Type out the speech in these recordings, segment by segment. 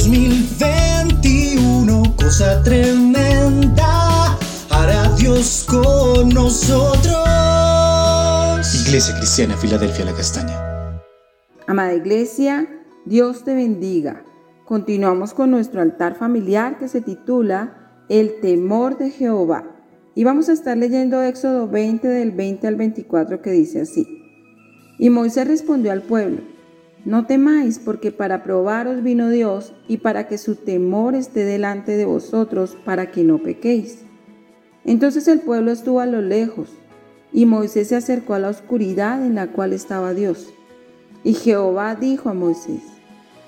2021, cosa tremenda, hará Dios con nosotros. Iglesia Cristiana, Filadelfia, la Castaña. Amada Iglesia, Dios te bendiga. Continuamos con nuestro altar familiar que se titula El temor de Jehová. Y vamos a estar leyendo Éxodo 20 del 20 al 24 que dice así. Y Moisés respondió al pueblo, no temáis, porque para probaros vino Dios y para que su temor esté delante de vosotros, para que no pequéis. Entonces el pueblo estuvo a lo lejos, y Moisés se acercó a la oscuridad en la cual estaba Dios. Y Jehová dijo a Moisés,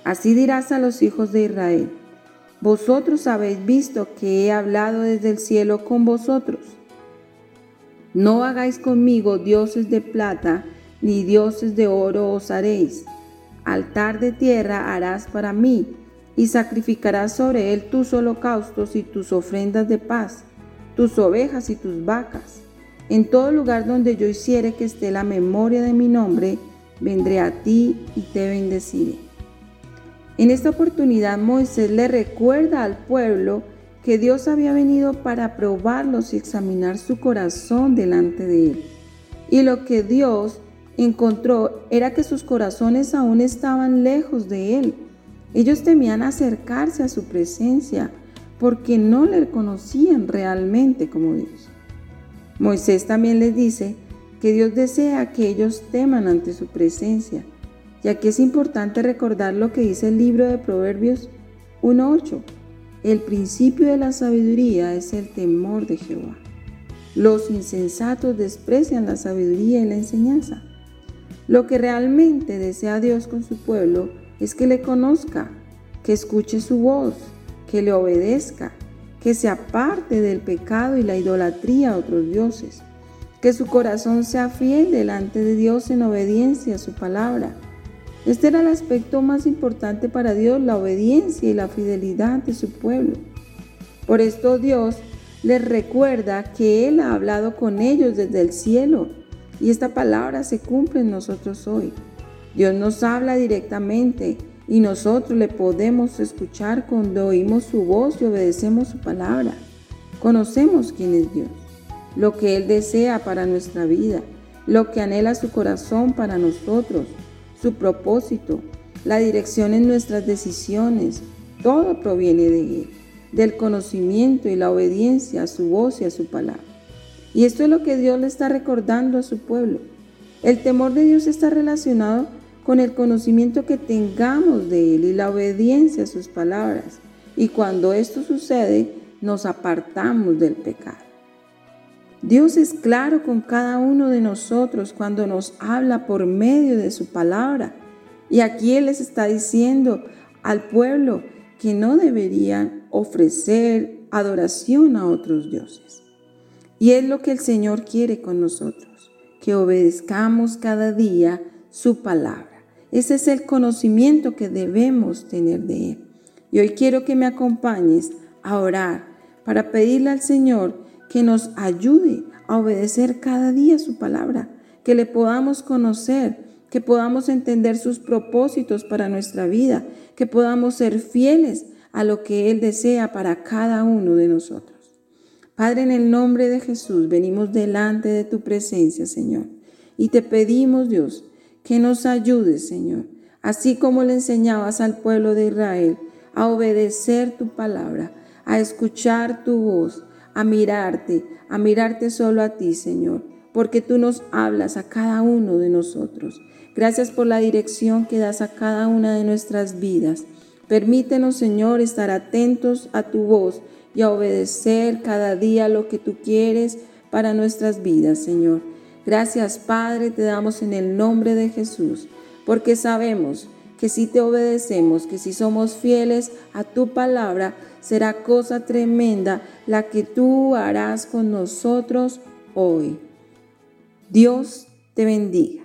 Así dirás a los hijos de Israel, Vosotros habéis visto que he hablado desde el cielo con vosotros. No hagáis conmigo dioses de plata, ni dioses de oro os haréis altar de tierra harás para mí, y sacrificarás sobre él tus holocaustos y tus ofrendas de paz, tus ovejas y tus vacas. En todo lugar donde yo hiciere que esté la memoria de mi nombre, vendré a ti y te bendeciré. En esta oportunidad Moisés le recuerda al pueblo que Dios había venido para probarlos y examinar su corazón delante de él. Y lo que Dios encontró era que sus corazones aún estaban lejos de Él. Ellos temían acercarse a su presencia porque no le conocían realmente como Dios. Moisés también les dice que Dios desea que ellos teman ante su presencia, ya que es importante recordar lo que dice el libro de Proverbios 1.8. El principio de la sabiduría es el temor de Jehová. Los insensatos desprecian la sabiduría y la enseñanza lo que realmente desea Dios con su pueblo es que le conozca, que escuche su voz, que le obedezca, que se aparte del pecado y la idolatría a otros dioses, que su corazón sea fiel delante de Dios en obediencia a su palabra. Este era el aspecto más importante para Dios, la obediencia y la fidelidad de su pueblo. Por esto Dios les recuerda que Él ha hablado con ellos desde el cielo y esta palabra se cumple en nosotros hoy. Dios nos habla directamente y nosotros le podemos escuchar cuando oímos su voz y obedecemos su palabra. Conocemos quién es Dios, lo que Él desea para nuestra vida, lo que anhela su corazón para nosotros, su propósito, la dirección en nuestras decisiones. Todo proviene de Él, del conocimiento y la obediencia a su voz y a su palabra. Y esto es lo que Dios le está recordando a su pueblo. El temor de Dios está relacionado con el conocimiento que tengamos de Él y la obediencia a sus palabras. Y cuando esto sucede, nos apartamos del pecado. Dios es claro con cada uno de nosotros cuando nos habla por medio de su palabra. Y aquí Él les está diciendo al pueblo que no deberían ofrecer adoración a otros dioses. Y es lo que el Señor quiere con nosotros, que obedezcamos cada día su palabra. Ese es el conocimiento que debemos tener de Él. Y hoy quiero que me acompañes a orar para pedirle al Señor que nos ayude a obedecer cada día su palabra, que le podamos conocer, que podamos entender sus propósitos para nuestra vida, que podamos ser fieles a lo que Él desea para cada uno de nosotros. Padre, en el nombre de Jesús, venimos delante de tu presencia, Señor. Y te pedimos, Dios, que nos ayudes, Señor, así como le enseñabas al pueblo de Israel a obedecer tu palabra, a escuchar tu voz, a mirarte, a mirarte solo a ti, Señor, porque tú nos hablas a cada uno de nosotros. Gracias por la dirección que das a cada una de nuestras vidas. Permítenos, Señor, estar atentos a tu voz y a obedecer cada día lo que tú quieres para nuestras vidas, Señor. Gracias, Padre, te damos en el nombre de Jesús, porque sabemos que si te obedecemos, que si somos fieles a tu palabra, será cosa tremenda la que tú harás con nosotros hoy. Dios te bendiga.